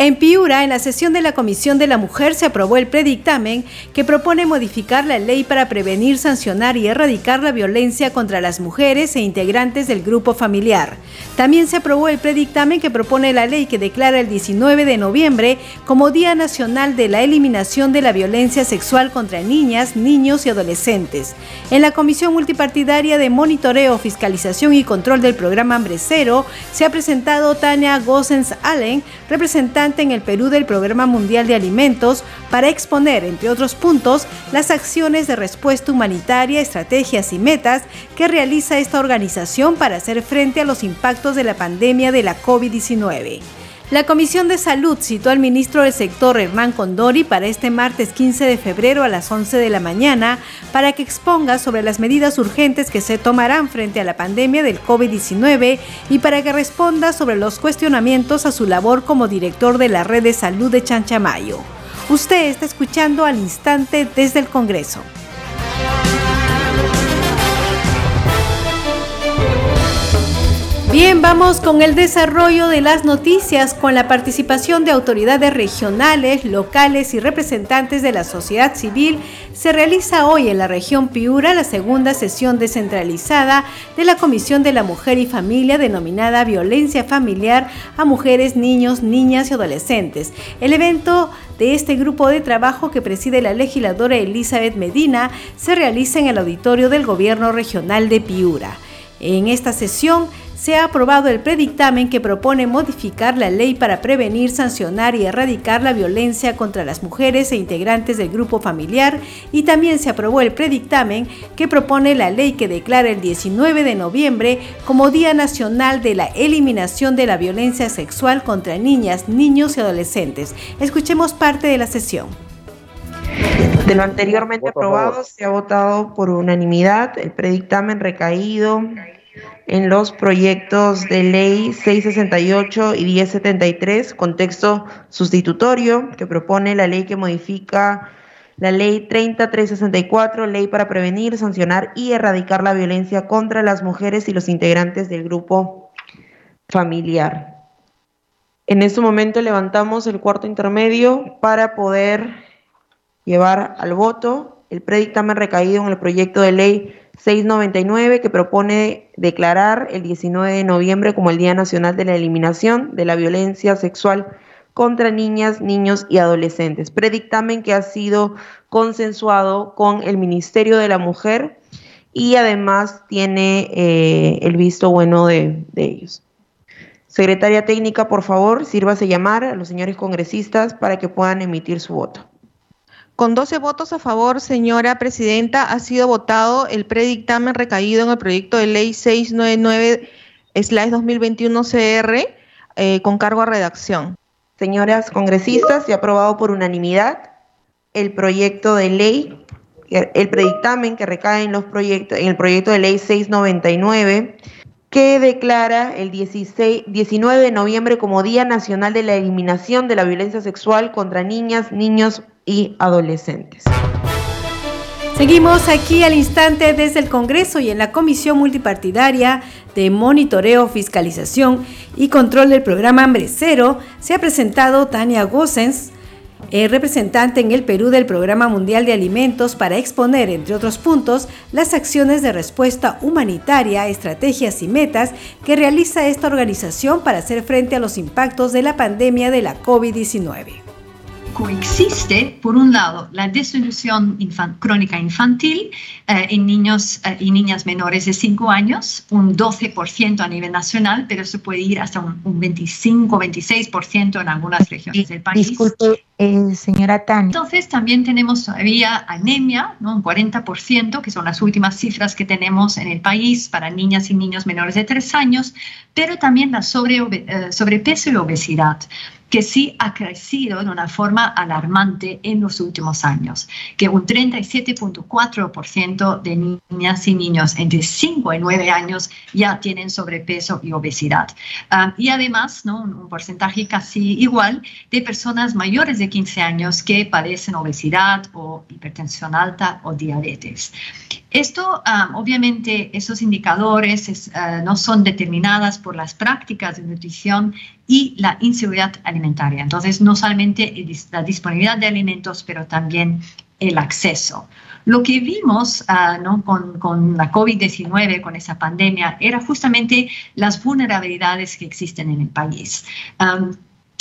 En Piura, en la sesión de la Comisión de la Mujer, se aprobó el predictamen que propone modificar la ley para prevenir, sancionar y erradicar la violencia contra las mujeres e integrantes del grupo familiar. También se aprobó el predictamen que propone la ley que declara el 19 de noviembre como Día Nacional de la Eliminación de la Violencia Sexual contra Niñas, Niños y Adolescentes. En la Comisión Multipartidaria de Monitoreo, Fiscalización y Control del Programa Hambre Cero, se ha presentado Tania Gossens Allen, representante en el Perú del Programa Mundial de Alimentos para exponer, entre otros puntos, las acciones de respuesta humanitaria, estrategias y metas que realiza esta organización para hacer frente a los impactos de la pandemia de la COVID-19. La Comisión de Salud citó al ministro del sector Hernán Condori para este martes 15 de febrero a las 11 de la mañana para que exponga sobre las medidas urgentes que se tomarán frente a la pandemia del COVID-19 y para que responda sobre los cuestionamientos a su labor como director de la Red de Salud de Chanchamayo. Usted está escuchando al instante desde el Congreso. Bien, vamos con el desarrollo de las noticias con la participación de autoridades regionales, locales y representantes de la sociedad civil. Se realiza hoy en la región Piura la segunda sesión descentralizada de la Comisión de la Mujer y Familia denominada Violencia Familiar a Mujeres, Niños, Niñas y Adolescentes. El evento de este grupo de trabajo que preside la legisladora Elizabeth Medina se realiza en el auditorio del Gobierno Regional de Piura. En esta sesión se ha aprobado el predictamen que propone modificar la ley para prevenir, sancionar y erradicar la violencia contra las mujeres e integrantes del grupo familiar y también se aprobó el predictamen que propone la ley que declara el 19 de noviembre como Día Nacional de la Eliminación de la Violencia Sexual contra Niñas, Niños y Adolescentes. Escuchemos parte de la sesión. De lo anteriormente aprobado se ha votado por unanimidad el predictamen recaído en los proyectos de ley 668 y 1073, contexto sustitutorio, que propone la ley que modifica la ley 30364, ley para prevenir, sancionar y erradicar la violencia contra las mujeres y los integrantes del grupo familiar. En este momento levantamos el cuarto intermedio para poder llevar al voto el predictamen recaído en el proyecto de ley 699 que propone declarar el 19 de noviembre como el Día Nacional de la Eliminación de la Violencia Sexual contra niñas, niños y adolescentes. Predictamen que ha sido consensuado con el Ministerio de la Mujer y además tiene eh, el visto bueno de, de ellos. Secretaria técnica, por favor, sírvase llamar a los señores congresistas para que puedan emitir su voto. Con 12 votos a favor, señora presidenta, ha sido votado el predictamen recaído en el proyecto de ley 699-2021-CR eh, con cargo a redacción. Señoras congresistas, se ha aprobado por unanimidad el proyecto de ley, el predictamen que recae en, los proyectos, en el proyecto de ley 699 que declara el 16, 19 de noviembre como Día Nacional de la Eliminación de la Violencia Sexual contra Niñas, Niños y Adolescentes. Seguimos aquí al instante desde el Congreso y en la Comisión Multipartidaria de Monitoreo, Fiscalización y Control del Programa Hambre Cero se ha presentado Tania Gossens, es representante en el Perú del Programa Mundial de Alimentos para exponer, entre otros puntos, las acciones de respuesta humanitaria, estrategias y metas que realiza esta organización para hacer frente a los impactos de la pandemia de la COVID-19 coexiste, por un lado, la desnutrición crónica infantil eh, en niños eh, y niñas menores de 5 años, un 12% a nivel nacional, pero se puede ir hasta un, 25-26% en algunas regiones del país. Disculpe, eh, señora Tani. Entonces, también tenemos todavía anemia, ¿no? un 40%, que son las últimas cifras que tenemos en el país para niñas y niños menores de 3 años, pero también la sobre, sobrepeso y obesidad. Que sí ha crecido de una forma alarmante en los últimos años, que un 37.4% de niñas y niños entre 5 y 9 años ya tienen sobrepeso y obesidad. Ah, y además, ¿no? un, porcentaje casi igual de personas mayores de 15 años que padecen obesidad o hipertensión alta o diabetes. Esto, ah, obviamente, esos indicadores ah, no son determinadas por las prácticas de nutrición y la inseguridad alimentaria. Entonces, no solamente la disponibilidad de alimentos, pero también el acceso. Lo que vimos ah, con, la COVID-19, con esa pandemia, era justamente las vulnerabilidades que existen en el país.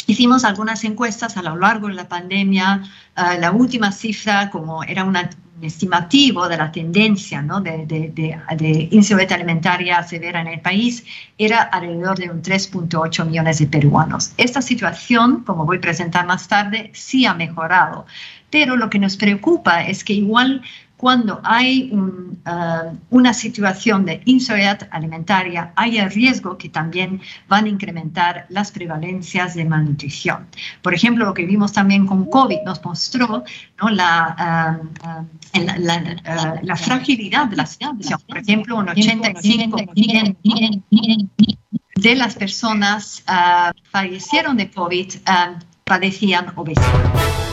Hicimos algunas encuestas a lo largo de la pandemia. la última cifra, como era una estimativo de la tendencia ¿no? de, de, alimentaria severa en el país era alrededor de un 3.8 millones de peruanos. Esta situación, como voy a presentar más tarde, sí ha mejorado, pero lo que nos preocupa es que igual cuando hay uh, una situación de inseguridad alimentaria, hay el riesgo que también van a incrementar las prevalencias de malnutrición. Por ejemplo, lo que vimos también con COVID nos mostró ¿no? la, uh, uh, la, la, fragilidad de la situación. Por ejemplo, un 85% de las personas fallecieron de COVID padecían obesidad.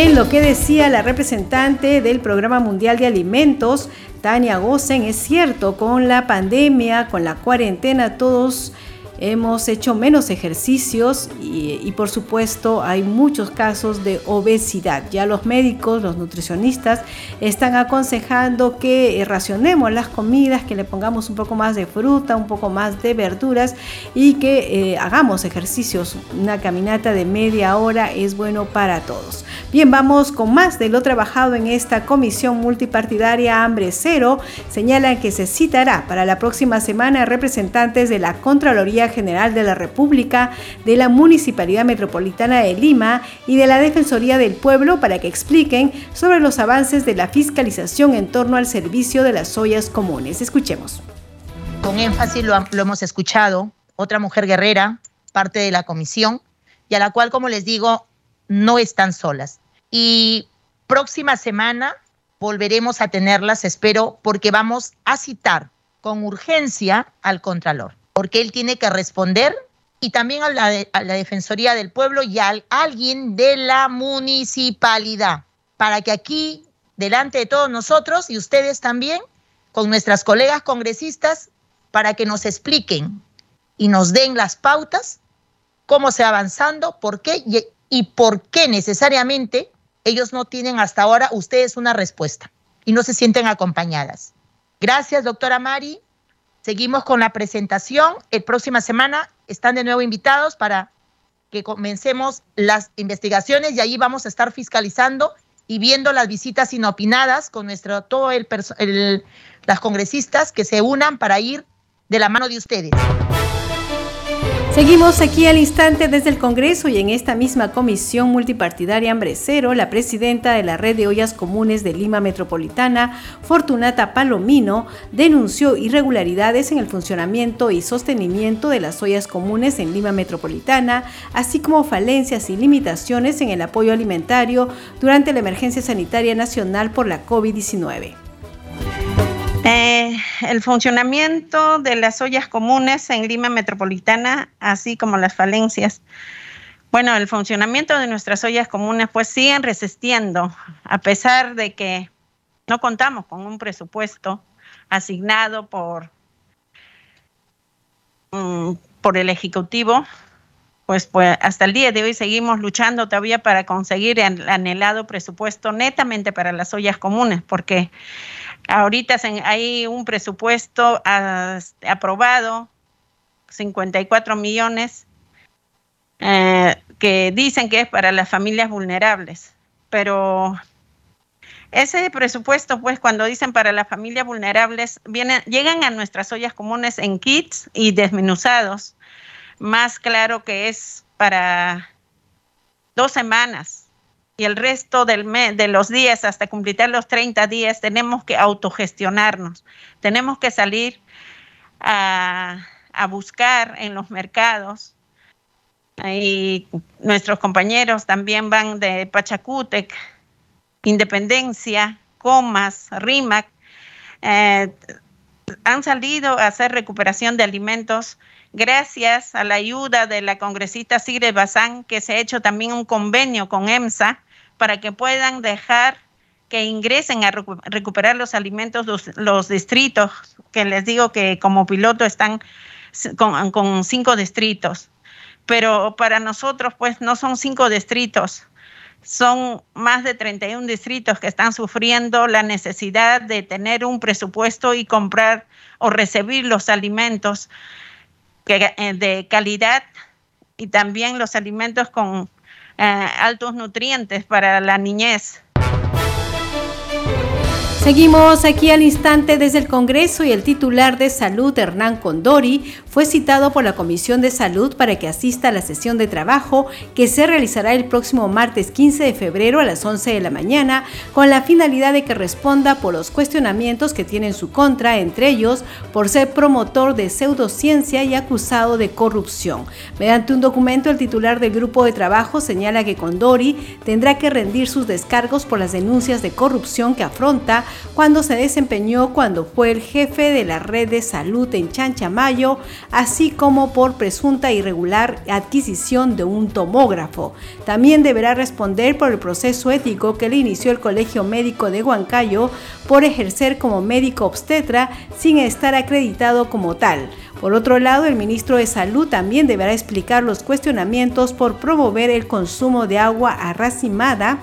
Bien, lo que decía la representante del Programa Mundial de Alimentos, Tania Gosen, es cierto, con la pandemia, con la cuarentena, todos hemos hecho menos ejercicios y, por supuesto hay muchos casos de obesidad. Ya los médicos, los nutricionistas están aconsejando que racionemos las comidas, que le pongamos un poco más de fruta, un poco más de verduras y que eh, hagamos ejercicios. Una caminata de media hora es bueno para todos. Bien, vamos con más de lo trabajado en esta comisión multipartidaria Hambre Cero. Señalan que se citará para la próxima semana representantes de la Contraloría General de la República, de la Municipalidad Metropolitana de Lima y de la Defensoría del Pueblo para que expliquen sobre los avances de la fiscalización en torno al servicio de las ollas comunes. Escuchemos. Con énfasis lo, hemos escuchado, otra mujer guerrera, parte de la comisión, y a la cual, como les digo, no están solas. Y próxima semana volveremos a tenerlas, espero, porque vamos a citar con urgencia al Contralor, porque él tiene que responder y también a la, Defensoría del Pueblo y a alguien de la municipalidad, para que aquí, delante de todos nosotros y ustedes también, con nuestras colegas congresistas, para que nos expliquen y nos den las pautas, cómo se va avanzando, por qué y por qué necesariamente ellos no tienen hasta ahora ustedes una respuesta y no se sienten acompañadas. Gracias, doctora Mari. Seguimos con la presentación. El próxima semana están de nuevo invitados para que comencemos las investigaciones y ahí vamos a estar fiscalizando y viendo las visitas inopinadas con nuestro todo el las congresistas que se unan para ir de la mano de ustedes. Seguimos aquí al instante desde el Congreso y en esta misma comisión multipartidaria Hambre Cero, la presidenta de la Red de Ollas Comunes de Lima Metropolitana, Fortunata Palomino, denunció irregularidades en el funcionamiento y sostenimiento de las ollas comunes en Lima Metropolitana, así como falencias y limitaciones en el apoyo alimentario durante la emergencia sanitaria nacional por la COVID-19. Eh, el funcionamiento de las ollas comunes en Lima Metropolitana, así como las falencias. Bueno, el funcionamiento de nuestras ollas comunes pues siguen resistiendo, a pesar de que no contamos con un presupuesto asignado por, mm, por el Ejecutivo, pues, pues hasta el día de hoy seguimos luchando todavía para conseguir el anhelado presupuesto netamente para las ollas comunes, porque Ahorita hay un presupuesto aprobado, 54 millones, eh, que dicen que es para las familias vulnerables, pero ese presupuesto, pues cuando dicen para las familias vulnerables, vienen, llegan a nuestras ollas comunes en kits y desmenuzados. Más claro que es para dos semanas y el resto del mes, de los días hasta completar los 30 días tenemos que autogestionarnos, tenemos que salir a, buscar en los mercados. Y nuestros compañeros también van de Pachacútec, Independencia, Comas, Rimac, eh, han salido a hacer recuperación de alimentos gracias a la ayuda de la congresista Sigre Bazán, que se ha hecho también un convenio con EMSA para que puedan dejar que ingresen a recuperar los alimentos los, distritos, que les digo que como piloto están con, cinco distritos. Pero para nosotros, pues no son cinco distritos, son más de 31 distritos que están sufriendo la necesidad de tener un presupuesto y comprar o recibir los alimentos eh, de calidad y también los alimentos con altos nutrientes para la niñez. Seguimos aquí al instante desde el Congreso y el titular de Salud, Hernán Condori, fue citado por la Comisión de Salud para que asista a la sesión de trabajo que se realizará el próximo martes 15 de febrero a las 11 de la mañana con la finalidad de que responda por los cuestionamientos que tiene en su contra, entre ellos por ser promotor de pseudociencia y acusado de corrupción. Mediante un documento, el titular del grupo de trabajo señala que Condori tendrá que rendir sus descargos por las denuncias de corrupción que afronta cuando se desempeñó cuando fue el jefe de la red de salud en Chanchamayo, así como por presunta irregular adquisición de un tomógrafo. También deberá responder por el proceso ético que le inició el Colegio Médico de Huancayo por ejercer como médico obstetra sin estar acreditado como tal. Por otro lado, el ministro de Salud también deberá explicar los cuestionamientos por promover el consumo de agua arracimada,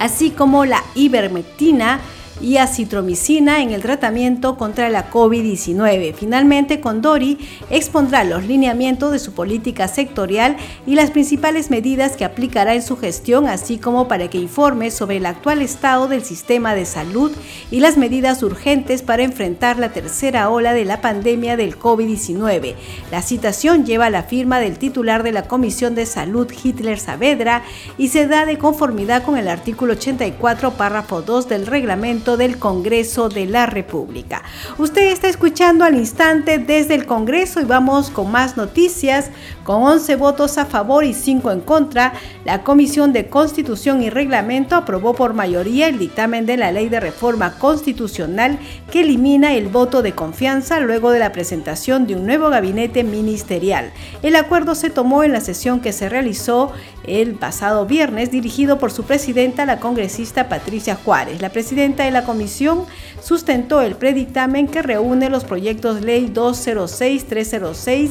así como la ivermectina y acitromicina en el tratamiento contra la COVID-19. Finalmente, Condori expondrá los lineamientos de su política sectorial y las principales medidas que aplicará en su gestión, así como para que informe sobre el actual estado del sistema de salud y las medidas urgentes para enfrentar la tercera ola de la pandemia del COVID-19. La citación lleva la firma del titular de la Comisión de Salud, Hitler Saavedra, y se da de conformidad con el artículo 84, párrafo 2 del reglamento del Congreso de la República. Usted está escuchando al instante desde el Congreso y vamos con más noticias. Con 11 votos a favor y 5 en contra, la Comisión de Constitución y Reglamento aprobó por mayoría el dictamen de la Ley de Reforma Constitucional que elimina el voto de confianza luego de la presentación de un nuevo gabinete ministerial. El acuerdo se tomó en la sesión que se realizó el pasado viernes dirigido por su presidenta, la congresista Patricia Juárez. La presidenta de la comisión sustentó el predictamen que reúne los proyectos ley 206, 306,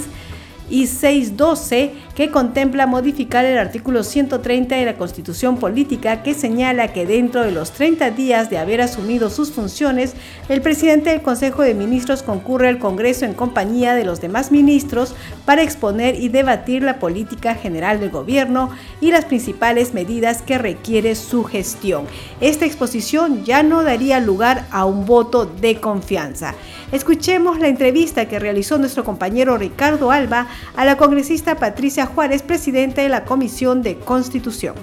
y 612 que contempla modificar el artículo 130 de la Constitución Política que señala que dentro de los 30 días de haber asumido sus funciones, el presidente del Consejo de Ministros concurre al Congreso en compañía de los demás ministros para exponer y debatir la política general del gobierno y las principales medidas que requiere su gestión. Esta exposición ya no daría lugar a un voto de confianza. Escuchemos la entrevista que realizó nuestro compañero Ricardo Alba a la congresista Patricia Juárez, presidenta de la Comisión de Constitución.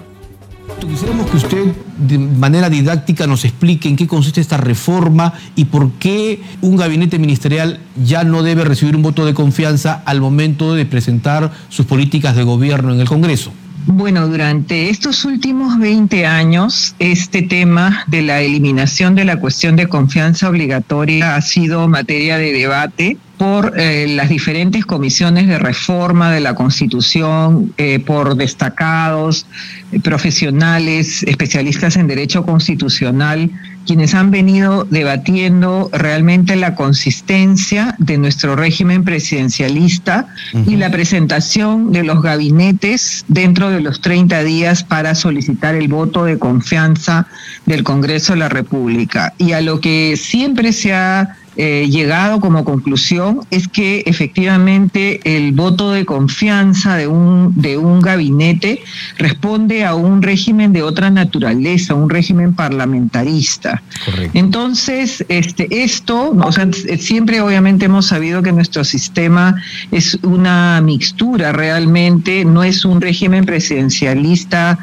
Quisiéramos que usted de manera didáctica nos explique en qué consiste esta reforma y por qué un gabinete ministerial ya no debe recibir un voto de confianza al momento de presentar sus políticas de gobierno en el Congreso. Bueno, durante estos últimos 20 años, este tema de la eliminación de la cuestión de confianza obligatoria ha sido materia de debate por eh, las diferentes comisiones de reforma de la Constitución, eh, por destacados eh, profesionales, especialistas en derecho constitucional, quienes han venido debatiendo realmente la consistencia de nuestro régimen presidencialista y la presentación de los gabinetes dentro de los 30 días para solicitar el voto de confianza del Congreso de la República. Y a lo que siempre se ha eh, llegado como conclusión es que efectivamente el voto de confianza de un, de un gabinete responde a un régimen de otra naturaleza, un régimen parlamentarista. Entonces, este, esto, o sea, siempre obviamente hemos sabido que nuestro sistema es una mixtura realmente, no es un régimen presidencialista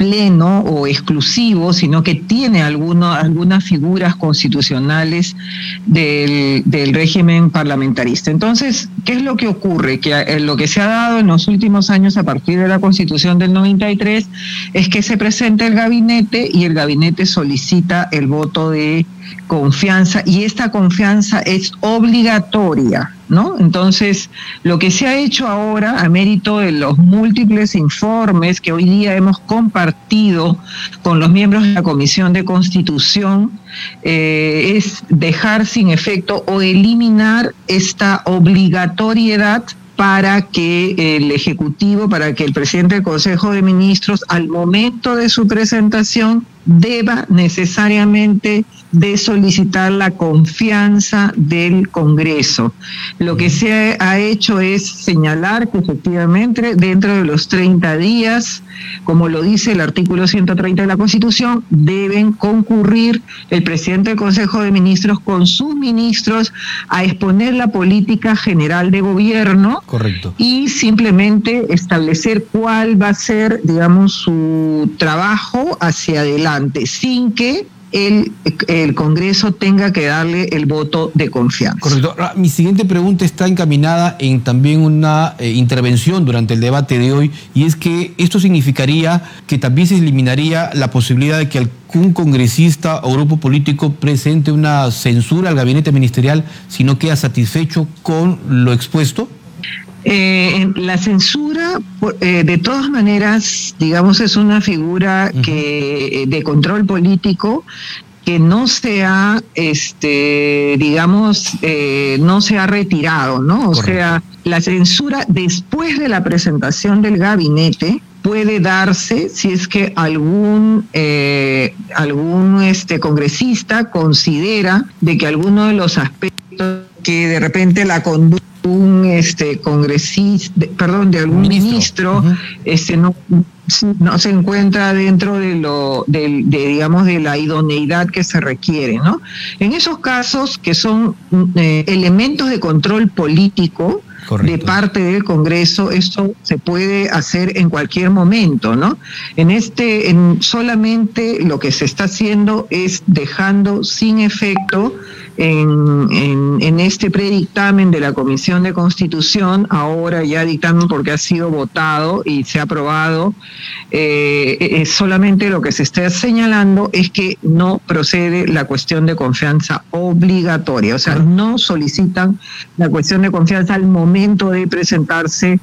pleno o exclusivo, sino que tiene algunas figuras constitucionales del, del, régimen parlamentarista. Entonces, ¿qué es lo que ocurre? Que eh, lo que se ha dado en los últimos años a partir de la constitución del 93 es que se presenta el gabinete y el gabinete solicita el voto de confianza y esta confianza es obligatoria, ¿no? Entonces, lo que se ha hecho ahora, a mérito de los múltiples informes que hoy día hemos compartido con los miembros de la Comisión de Constitución, eh, es dejar sin efecto o eliminar esta obligatoriedad para que el Ejecutivo, para que el presidente del Consejo de Ministros, al momento de su presentación, deba necesariamente de solicitar la confianza del Congreso. Lo que se ha hecho es señalar que efectivamente dentro de los 30 días, como lo dice el artículo 130 de la Constitución, deben concurrir el presidente del Consejo de Ministros con sus ministros a exponer la política general de gobierno Correcto. y simplemente establecer cuál va a ser, digamos, su trabajo hacia adelante, sin que el, el, Congreso tenga que darle el voto de confianza. Correcto. Mi siguiente pregunta está encaminada en también una eh, intervención durante el debate de hoy y es que esto significaría que también se eliminaría la posibilidad de que algún congresista o grupo político presente una censura al gabinete ministerial si no queda satisfecho con lo expuesto. Eh, la censura, eh, de todas maneras, digamos, es una figura que de control político que no se ha, este, digamos, eh, no se ha retirado, ¿no? O sea, la censura después de la presentación del gabinete puede darse si es que algún eh, algún este congresista considera de que alguno de los aspectos que de repente la conducta un este congresista, perdón, de algún ministro, este no, no se encuentra dentro de lo de, digamos de la idoneidad que se requiere, ¿no? En esos casos que son eh, elementos de control político, de parte del Congreso, esto se puede hacer en cualquier momento, ¿no? En este, en solamente lo que se está haciendo es dejando sin efecto en, en, este predictamen de la Comisión de Constitución, ahora ya dictamen porque ha sido votado y se ha aprobado, eh, solamente lo que se está señalando es que no procede la cuestión de confianza obligatoria, o sea, no solicitan la cuestión de confianza al momento de presentarse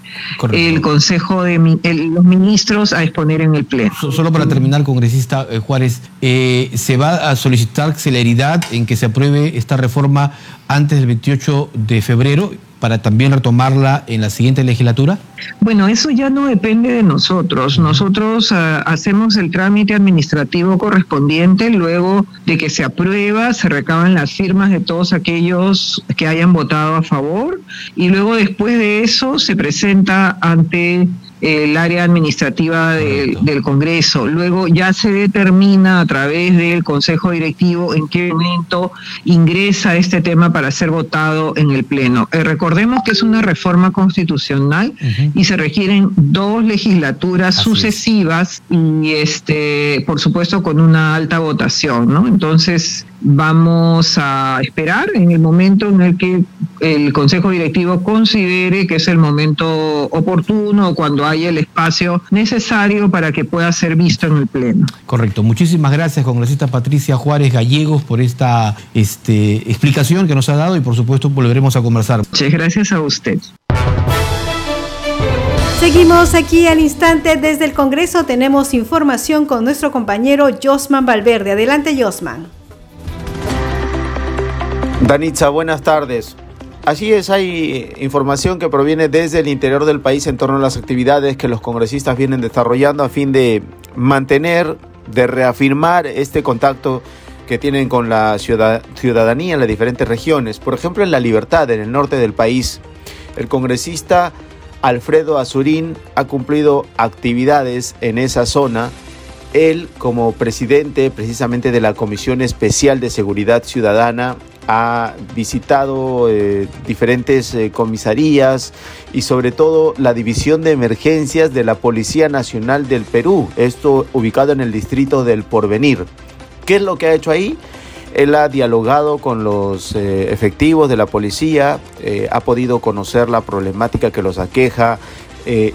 el Consejo de los Ministros a exponer en el Pleno. Solo para terminar, congresista eh, Juárez, eh, ¿se va a solicitar celeridad en que se apruebe esta reforma antes del 28 de febrero para también retomarla en la siguiente legislatura? Bueno, eso ya no depende de nosotros. Nosotros uh, hacemos el trámite administrativo correspondiente, luego de que se aprueba, se recaban las firmas de todos aquellos que hayan votado a favor y luego después de eso se presenta ante el área administrativa del Congreso. Luego ya se determina a través del Consejo Directivo en qué momento ingresa este tema para ser votado en el Pleno. Eh, recordemos que es una reforma constitucional y se requieren dos legislaturas sucesivas y este, por supuesto con una alta votación, ¿no? Entonces, Vamos a esperar en el momento en el que el Consejo Directivo considere que es el momento oportuno o cuando haya el espacio necesario para que pueda ser visto en el Pleno. Correcto. Muchísimas gracias, congresista Patricia Juárez Gallegos, por esta este, explicación que nos ha dado y por supuesto volveremos a conversar. Muchas gracias a usted. Seguimos aquí al instante desde el Congreso. Tenemos información con nuestro compañero Josman Valverde. Adelante, Josman. Danitza, buenas tardes. Así es, hay información que proviene desde el interior del país en torno a las actividades que los congresistas vienen desarrollando a fin de mantener, de reafirmar este contacto que tienen con la ciudadanía en las diferentes regiones. Por ejemplo, en La Libertad, en el norte del país, el congresista Alfredo Azurín ha cumplido actividades en esa zona. Él, como presidente precisamente de la Comisión Especial de Seguridad Ciudadana, ha visitado eh, diferentes eh, comisarías y sobre todo la División de Emergencias de la Policía Nacional del Perú, esto ubicado en el distrito del Porvenir. ¿Qué es lo que ha hecho ahí? Él ha dialogado con los eh, efectivos de la policía, ha podido conocer la problemática que los aqueja,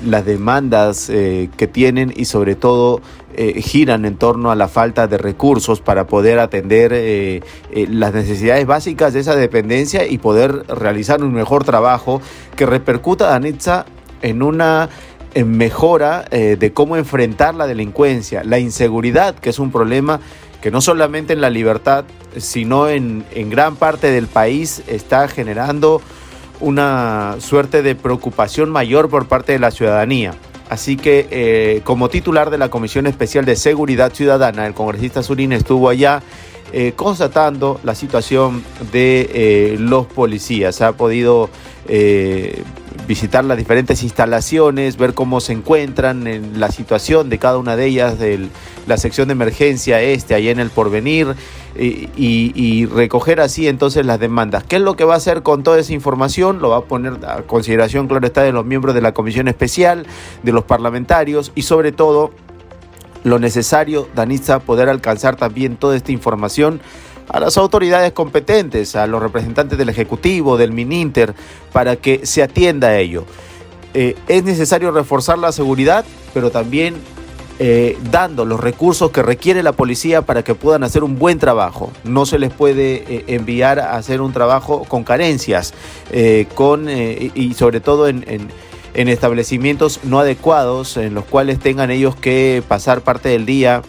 las demandas que tienen y sobre todo eh, giran en torno a la falta de recursos para poder atender eh, eh, las necesidades básicas de esa dependencia y poder realizar un mejor trabajo que repercuta, Danitza, en una mejora de cómo enfrentar la delincuencia, la inseguridad, que es un problema que no solamente en la libertad, sino en, en gran parte del país está generando una suerte de preocupación mayor por parte de la ciudadanía. Así que eh, como titular de la Comisión Especial de Seguridad Ciudadana, el congresista Surín estuvo allá eh, constatando la situación de eh, los policías. Ha podido visitar las diferentes instalaciones, ver cómo se encuentran en la situación de cada una de ellas, de la sección de emergencia este, allá en el porvenir, y, recoger así entonces las demandas. ¿Qué es lo que va a hacer con toda esa información? Lo va a poner a consideración, claro está, de los miembros de la comisión especial, de los parlamentarios y sobre todo lo necesario, Danitza, poder alcanzar también toda esta información a las autoridades competentes, a los representantes del Ejecutivo, del MININTER, para que se atienda a ello. Eh, es necesario reforzar la seguridad, pero también eh, dando los recursos que requiere la policía para que puedan hacer un buen trabajo. No se les puede eh, enviar a hacer un trabajo con carencias con, y sobre todo en, en establecimientos no adecuados en los cuales tengan ellos que pasar parte del día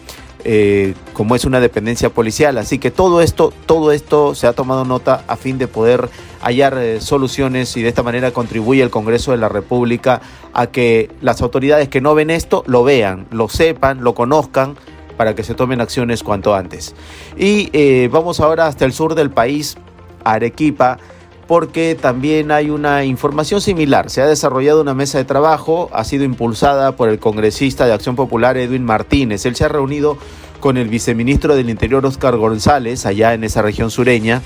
eh, como es una dependencia policial. Así que todo esto, todo esto se ha tomado nota a fin de poder hallar eh, soluciones y de esta manera contribuye el Congreso de la República a que las autoridades que no ven esto lo vean, lo sepan, lo conozcan para que se tomen acciones cuanto antes. Y eh, vamos ahora hasta el sur del país, Arequipa porque también hay una información similar. Se ha desarrollado una mesa de trabajo, ha sido impulsada por el congresista de Acción Popular Edwin Martínez. Él se ha reunido con el viceministro del Interior Oscar González, allá en esa región sureña,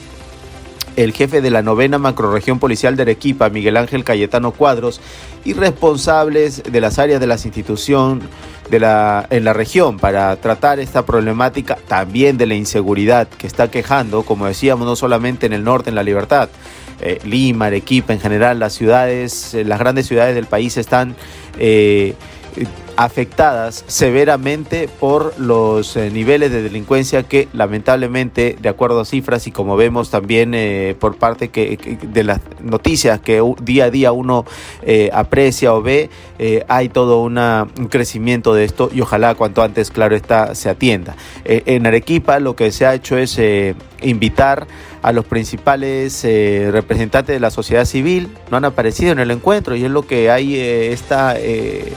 el jefe de la novena macroregión policial de Arequipa, Miguel Ángel Cayetano Cuadros, y responsables de las áreas de las instituciones de la, en la región para tratar esta problemática también de la inseguridad que está quejando, como decíamos, no solamente en el norte, en la libertad, eh, Lima, Arequipa, en general, las ciudades, eh, las grandes ciudades del país están eh, afectadas severamente por los niveles de delincuencia que lamentablemente, de acuerdo a cifras y como vemos también por parte que, de las noticias que día a día uno aprecia o ve, hay todo un crecimiento de esto y ojalá cuanto antes, claro está, se atienda. en Arequipa lo que se ha hecho es invitar a los principales eh, representantes de la sociedad civil, no han aparecido en el encuentro y es lo que hay eh, esta eh,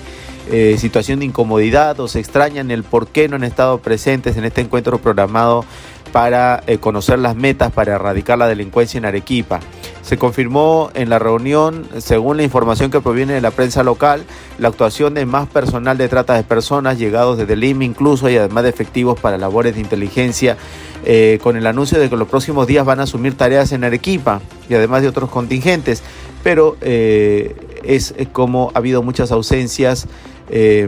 situación de incomodidad o se extrañan el por qué no han estado presentes en este encuentro programado para conocer las metas para erradicar la delincuencia en Arequipa. Se confirmó en la reunión, según la información que proviene de la prensa local, la actuación de más personal de trata de personas llegados desde Lima incluso y además de efectivos para labores de inteligencia. Eh, con el anuncio de que los próximos días van a asumir tareas en Arequipa y además de otros contingentes, pero eh, es como ha habido muchas ausencias eh,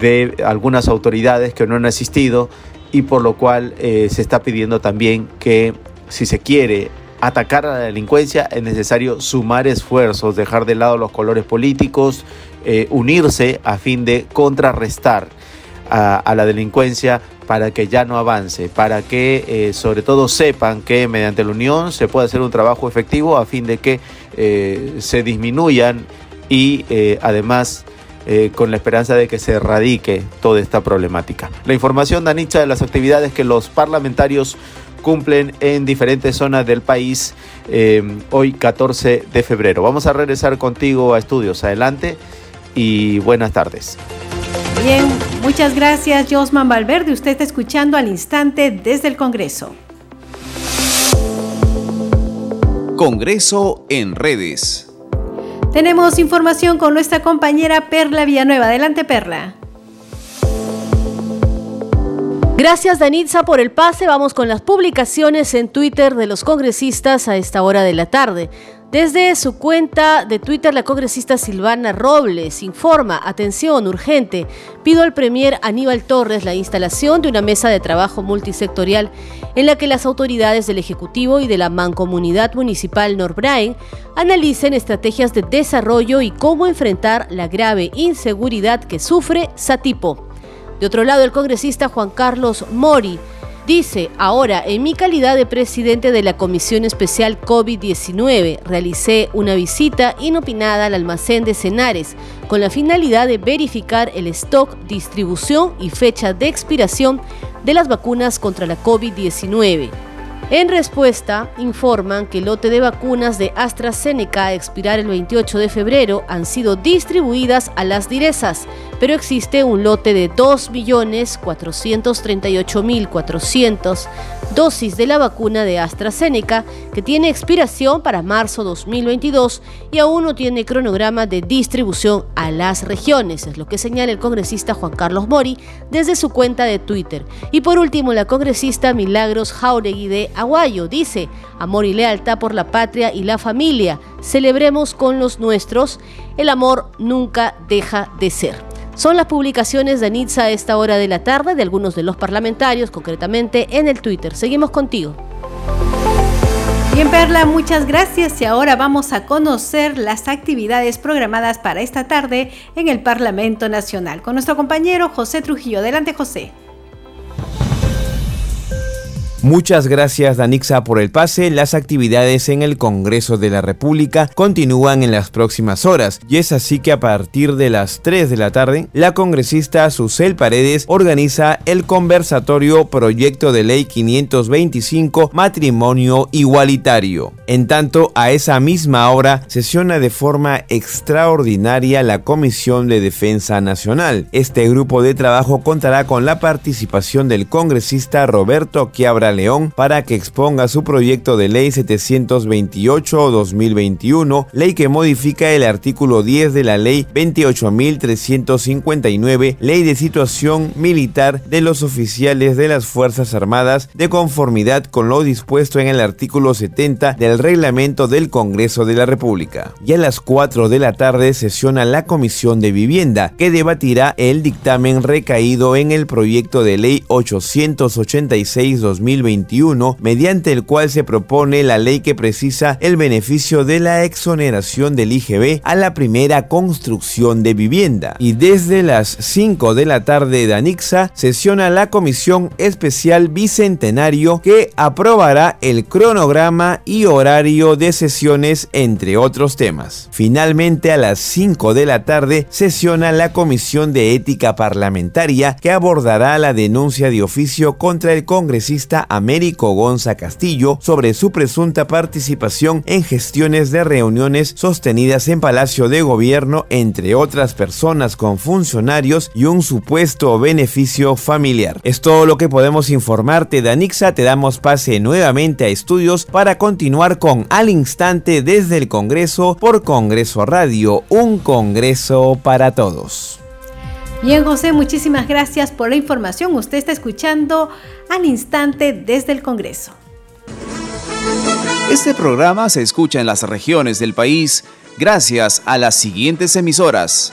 de algunas autoridades que no han asistido y por lo cual se está pidiendo también que si se quiere atacar a la delincuencia es necesario sumar esfuerzos, dejar de lado los colores políticos, unirse a fin de contrarrestar a, la delincuencia para que ya no avance, para que eh, sobre todo sepan que mediante la unión se puede hacer un trabajo efectivo a fin de que eh, se disminuyan y eh, además con la esperanza de que se erradique toda esta problemática. La información, Danicha, de las actividades que los parlamentarios cumplen en diferentes zonas del país hoy 14 de febrero. Vamos a regresar contigo a estudios. Adelante y buenas tardes. Bien, muchas gracias Josman Valverde. Usted está escuchando al instante desde el Congreso. Congreso en redes. Tenemos información con nuestra compañera Perla Villanueva. Adelante, Perla. Gracias Danitza por el pase. Vamos con las publicaciones en Twitter de los congresistas a esta hora de la tarde. Desde su cuenta de Twitter, la congresista Silvana Robles informa, atención urgente, pido al Premier Aníbal Torres la instalación de una mesa de trabajo multisectorial en la que las autoridades del Ejecutivo y de la Mancomunidad Municipal Norbrain analicen estrategias de desarrollo y cómo enfrentar la grave inseguridad que sufre Satipo. De otro lado, el congresista Juan Carlos Mori dice, ahora, en mi calidad de presidente de la Comisión Especial COVID-19, realicé una visita inopinada al almacén de Cenares con la finalidad de verificar el stock, distribución y fecha de expiración de las vacunas contra la COVID-19. En respuesta, informan que el lote de vacunas de AstraZeneca a expirar el 28 de febrero han sido distribuidas a las direzas, pero existe un lote de 2.438.400 dosis de la vacuna de AstraZeneca que tiene expiración para marzo 2022 y aún no tiene cronograma de distribución a las regiones, es lo que señala el congresista Juan Carlos Mori desde su cuenta de Twitter. Y por último, la congresista Milagros Jauregui de Aguayo dice, amor y lealtad por la patria y la familia, celebremos con los nuestros, el amor nunca deja de ser. Son las publicaciones de Nitza a esta hora de la tarde de algunos de los parlamentarios, concretamente en el Twitter. Seguimos contigo. Bien, Perla, muchas gracias y ahora vamos a conocer las actividades programadas para esta tarde en el Parlamento Nacional con nuestro compañero José Trujillo. Adelante, José. Muchas gracias Danixa por el pase. Las actividades en el Congreso de la República continúan en las próximas horas y es así que a partir de las 3 de la tarde, la congresista Susel Paredes organiza el conversatorio Proyecto de Ley 525 Matrimonio Igualitario. En tanto, a esa misma hora sesiona de forma extraordinaria la Comisión de Defensa Nacional. Este grupo de trabajo contará con la participación del congresista Roberto Quiabra León para que exponga su proyecto de ley 728-2021, ley que modifica el artículo 10 de la ley 28.359, ley de situación militar de los oficiales de las Fuerzas Armadas de conformidad con lo dispuesto en el artículo 70 del reglamento del Congreso de la República. Y a las 4 de la tarde sesiona la Comisión de Vivienda, que debatirá el dictamen recaído en el proyecto de ley 886-2021 mediante el cual se propone la ley que precisa el beneficio de la exoneración del IGB a la primera construcción de vivienda. Y desde las 5 de la tarde de Anixa sesiona la Comisión Especial Bicentenario que aprobará el cronograma y horario de sesiones entre otros temas. Finalmente a las 5 de la tarde sesiona la Comisión de Ética Parlamentaria que abordará la denuncia de oficio contra el congresista Américo Gonza Castillo sobre su presunta participación en gestiones de reuniones sostenidas en Palacio de Gobierno entre otras personas con funcionarios y un supuesto beneficio familiar. Es todo lo que podemos informarte, Danixa. Te damos pase nuevamente a estudios para continuar con Al Instante desde el Congreso por Congreso Radio, un Congreso para todos. Bien, José, muchísimas gracias por la información. Usted está escuchando al instante desde el Congreso. Este programa se escucha en las regiones del país gracias a las siguientes emisoras.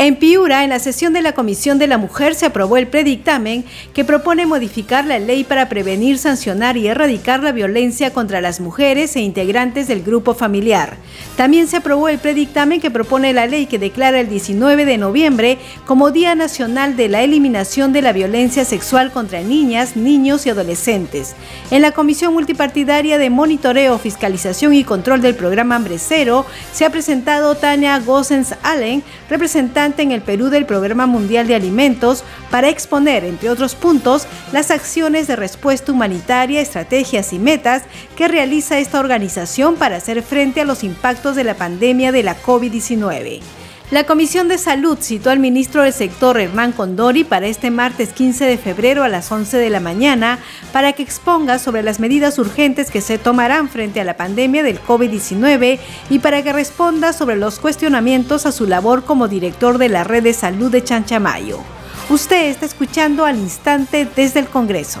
En Piura, en la sesión de la Comisión de la Mujer, se aprobó el predictamen que propone modificar la ley para prevenir, sancionar y erradicar la violencia contra las mujeres e integrantes del grupo familiar. También se aprobó el predictamen que propone la ley que declara el 19 de noviembre como Día Nacional de la Eliminación de la Violencia Sexual contra Niñas, Niños y Adolescentes. En la Comisión Multipartidaria de Monitoreo, Fiscalización y Control del Programa Hambre Cero, se ha presentado Tania Gossens Allen, representante en el Perú del Programa Mundial de Alimentos para exponer, entre otros puntos, las acciones de respuesta humanitaria, estrategias y metas que realiza esta organización para hacer frente a los impactos de la pandemia de la COVID-19. La Comisión de Salud citó al ministro del sector Hernán Condori para este martes 15 de febrero a las 11 de la mañana para que exponga sobre las medidas urgentes que se tomarán frente a la pandemia del COVID-19 y para que responda sobre los cuestionamientos a su labor como director de la Red de Salud de Chanchamayo. Usted está escuchando al instante desde el Congreso.